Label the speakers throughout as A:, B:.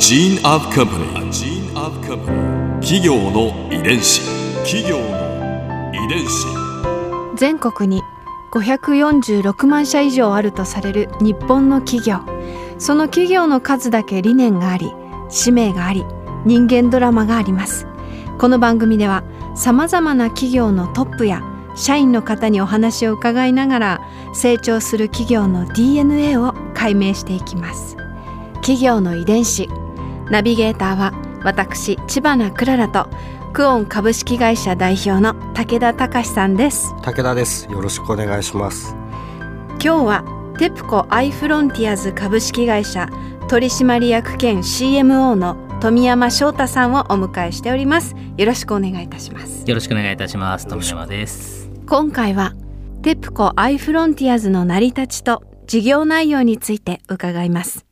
A: gene of company. Gene of company. 企業の遺伝子。企業の遺伝子。
B: 全国に546万社以上あるとされる日本の企業その企業の数だけ理念があり使命があり人間ドラマがありますこの番組ではさまざまな企業のトップや社員の方にお話を伺いながら成長する企業の DNA を解明していきます企業の遺伝子ナビゲーターは私千葉なクララとクオン株式会社代表の武田隆さんです。
C: 武田です。よろしくお願いします。
B: 今日はテプコアイフロンティアズ株式会社取締役兼 CMO の富山翔太さんをお迎えしております。よろしくお願いいたします。
D: よろしくお願いいたします。富山です。
B: 今回はテプコアイフロンティアズの成り立ちと事業内容について伺います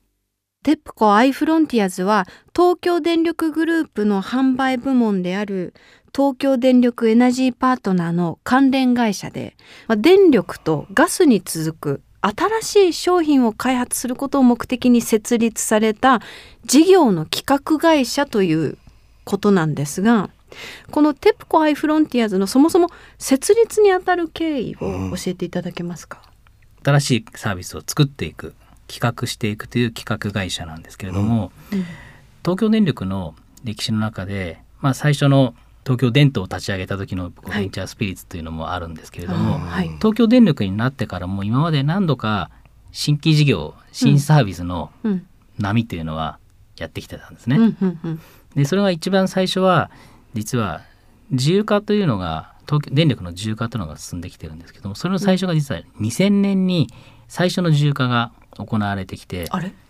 B: テプコアイフロンティアズは東京電力グループの販売部門である東京電力エナジーパートナーの関連会社で、まあ、電力とガスに続く新しい商品を開発することを目的に設立された事業の企画会社ということなんですがこのテプコアイフロンティアズのそもそも設立にあたる経緯を教えていただけますか、
D: うん、新しいサービスを作っていく企画していくという企画会社なんですけれども、うん。東京電力の歴史の中で、まあ、最初の東京電灯を立ち上げた時のベンチャースピリッツというのもあるんですけれども、はい、東京電力になってからも今まで何度か新規事業新サービスの波というのはやってきてたんですね。でそれが一番最初は実は自由化というのが東京電力の自由化というのが進んできてるんですけどもそれの最初が実は2000年に最初の自由化が行われてきて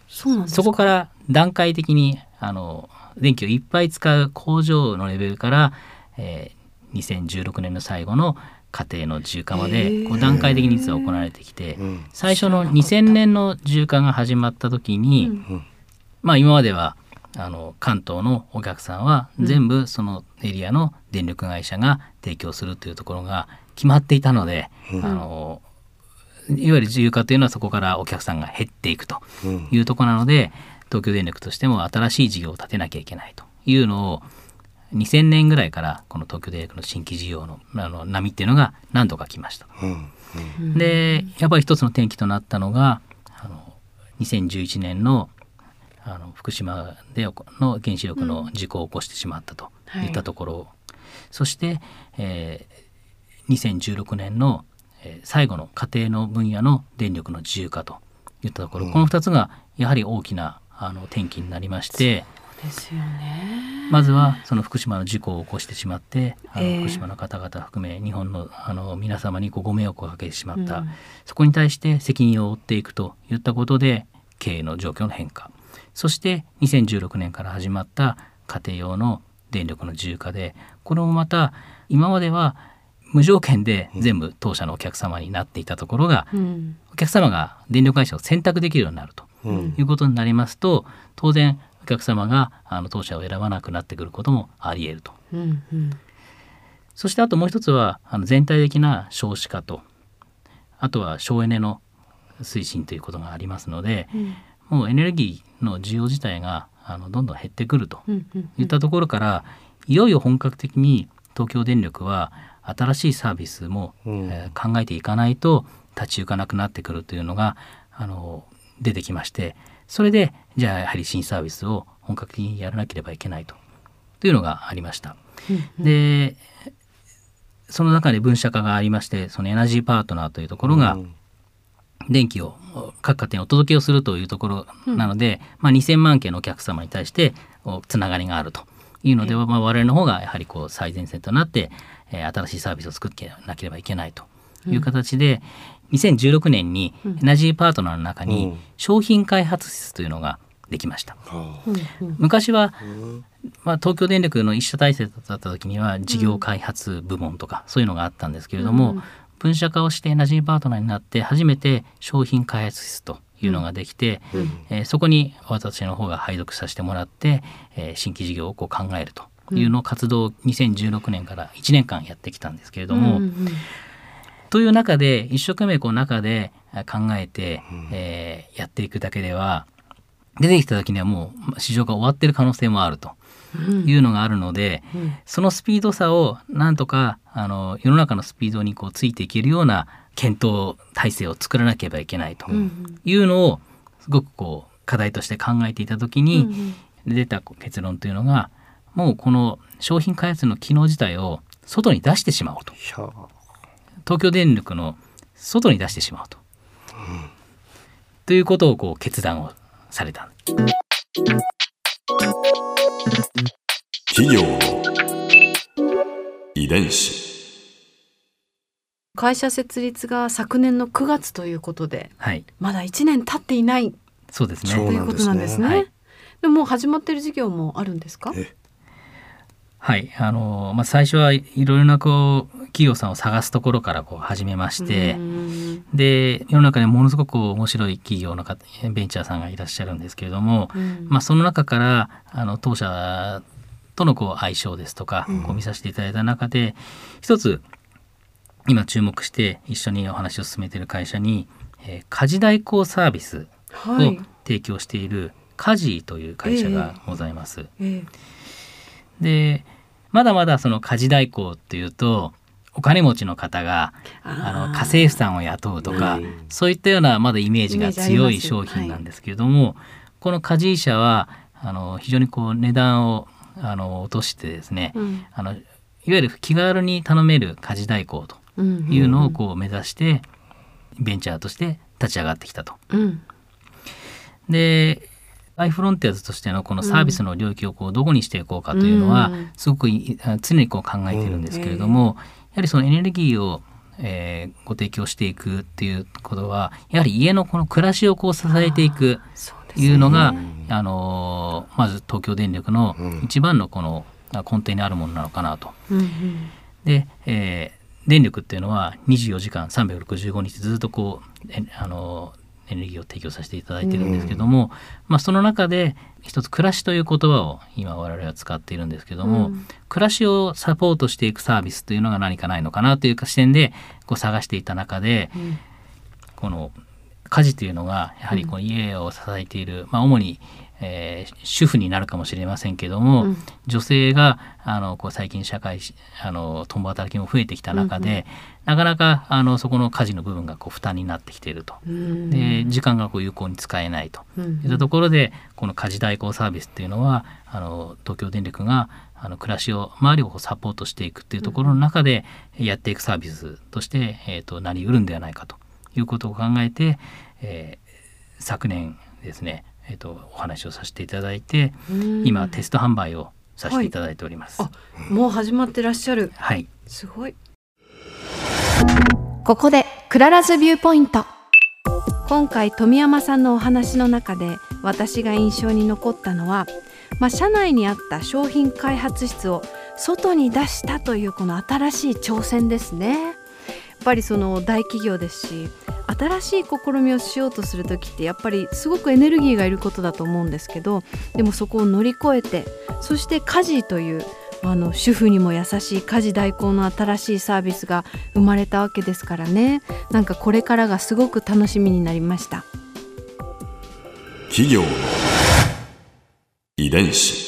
B: そ
D: そこから段階的にあの電気をいっぱい使う工場のレベルから、えー、2016年の最後の家庭の自由化までこう段階的に実は行われてきて最初の2000年の自由化が始まった時に、まあ今まではあの関東のお客さんは全部そのエリアの電力会社が提供するというところが決まっていたので、あのいわゆる自由化というのはそこからお客さんが減っていくというところなので、東京電力としても新しい事業を立てなきゃいけないというのを2000年ぐらいからこの東京電力の新規事業のあの波っていうのが何度か来ました。うん。うん、でやっぱり一つの転機となったのがあの2011年のあの福島での原子力の事故を起こしてしまったといったところ、うんはい、そして、えー、2016年のえ最後の家庭の分野の電力の自由化といったところ、うん、この2つがやはり大きなあの転機になりまして。
B: ですよね、
D: まずはその福島の事故を起こしてしまってあの福島の方々含め日本のあの皆様にご迷惑をかけてしまった、うん、そこに対して責任を負っていくといったことで経営の状況の変化。そして2016年から始まった家庭用の電力の自由化でこれもまた今までは無条件で全部当社のお客様になっていたところが、うん、お客様が電力会社を選択できるようになるということになりますと当然お客様があの当社を選ばなくなってくることもあり得ると。うんうん、そしてあともう一つはあの全体的な少子化とあとは省エネの推進ということがありますので、うん、もうエネルギーの需要自体があのどんどん減ってくるといったところから、いよいよ本格的に東京電力は新しいサービスも、うん、えー、考えていかないと立ち行かなくなってくるというのがあの出てきましてそれでじゃあやはり新サービスを本格的にやらなければいけないと。というのがありました。うん、でその中で分社化がありましてそのエナジーパートナーというところが、電気を各家庭にお届けをするというところなので、うん、まあ、2,000万件のお客様に対してつながりがあるというので、まあ、我々の方がやはりこう最前線となってえー、新しいサービスを作ってなければいけないという形で、うん、2016年にエナジーパートナーの中に商品開発室というのができました。うん、昔は、まあ、東京電力の一社体制だった時には事業開発部門とかそういうのがあったんですけれども、分社化をしてエナジーパートナーになって初めて商品開発室というのができて、うん、えー、そこに私の方が配属させてもらって、えー、新規事業をこう考えるというの活動を2016年から1年間やってきたんですけれども、うんうん、という中で一生懸命こう中で考えて、えー、やっていくだけでは出てきた時にはもう市場が終わってる可能性もあるというのがあるので、
B: うん。うん
D: そのスピード差をなんとかあの世の中のスピードにこうついていけるような検討体制を作らなければいけないと
B: う。ん
D: いうのをすごくこう課題として考えていた時
B: うん
D: に出た結論というのがもうこの商品開発の機能自体を外に出してしまおうと。東京電力の外に出してしまおうと。ということをこう決断をされた。
A: 企業の遺伝子
B: 会社設立が昨年の9月ということで
D: はい、
B: まだ1年経っていない
D: そうです
C: そう
B: ということなんですね。
D: はい。
B: でも始まってる事業もあるんですか？
C: え
D: はい、あのまあ最初はいろいろなこう企業さんを探すところからこう始めまして、
B: うん。
D: で世の中にものすごく面白い企業の方ベンチャーさんがいらっしゃるんですけれども、
B: うん。
D: まあその中からあの当社とのこう相性ですとか、
B: うん。
D: こう見させていただいた中で一つ今注目して一緒にお話を進めている会社に、えー家事代行サービスを
B: はい。
D: 提供しているカジーという会社がございます。
B: え
D: でまだまだその家事代行っていうとお金持ちの方があの家政婦さんを雇うとか、
C: うん
D: そういったようなまだイメージが強い商品なんですけれども、この家事社はあの非常にこう値段をあの落としてですね、
B: うん。
D: あのいわゆる気軽に頼める家事代行と
B: うん
D: いうのをこう目指してベンチャーとして立ち上がってきたと。
B: うん
D: でアイフロンティアズとしてのこのサービスの領域をこうどこにしていこうかというのは
B: うん。
D: すごく常にこう考えているんですけれども、やはりそのエネルギーを、えーご提供していくっていうことはやはり家のこの暮らしをこう支えていくいうのが、
C: うん
D: あのーまず東京電力の
C: うん。
D: 一番のこのあ根底にあるものなのかなと。
B: うんうん。
D: で、えー電力っていうのは24時間365日ずっとこうえあのエネルギーを提供させていただいてるんですけども、まあ、その中で一つ暮らしという言葉を今我々は使っているんですけども、
B: うん。
D: 暮らしをサポートしていくサービスというのが何かないのかなというか視点でこう探していた中で
B: うん。
D: この家事というのがやはりこの家を支えている、まあ、主に、えー主婦になるかもしれませんけども、
B: うん。
D: 女性があのこう最近社会しあの共働きも増えてきた中で、なかなかあのそこの家事の部分がこう負担になってきていると。
B: うん。
D: で時間がこう有効に使えないと。
B: うん。
D: いったところでこの家事代行サービスっていうのはあの東京電力があの暮らしを周りをサポートしていくっていうところの中でやっていくサービスとして、えー、となりうるんではないかということを考えて、えー昨年ですね、えー、とお話をさせていただいて
B: うん
D: 今テスト販売をさせていただいております。
B: あもう始まってらっしゃる。
D: はい
B: すごい。ここで Clara's Viewpoint。今回富山さんのお話の中で私が印象に残ったのは、まあ、社内にあった商品開発室を外に出したというこの新しい挑戦ですね。やっぱりその大企業ですし新しい試みをしようとする時ってやっぱりすごくエネルギーがいることだと思うんですけどでもそこを乗り越えてそして家事というあの主婦にも優しい家事代行の新しいサービスが生まれたわけですからね。なんかこれからがすごく楽しみになりました。
A: 企業遺伝子。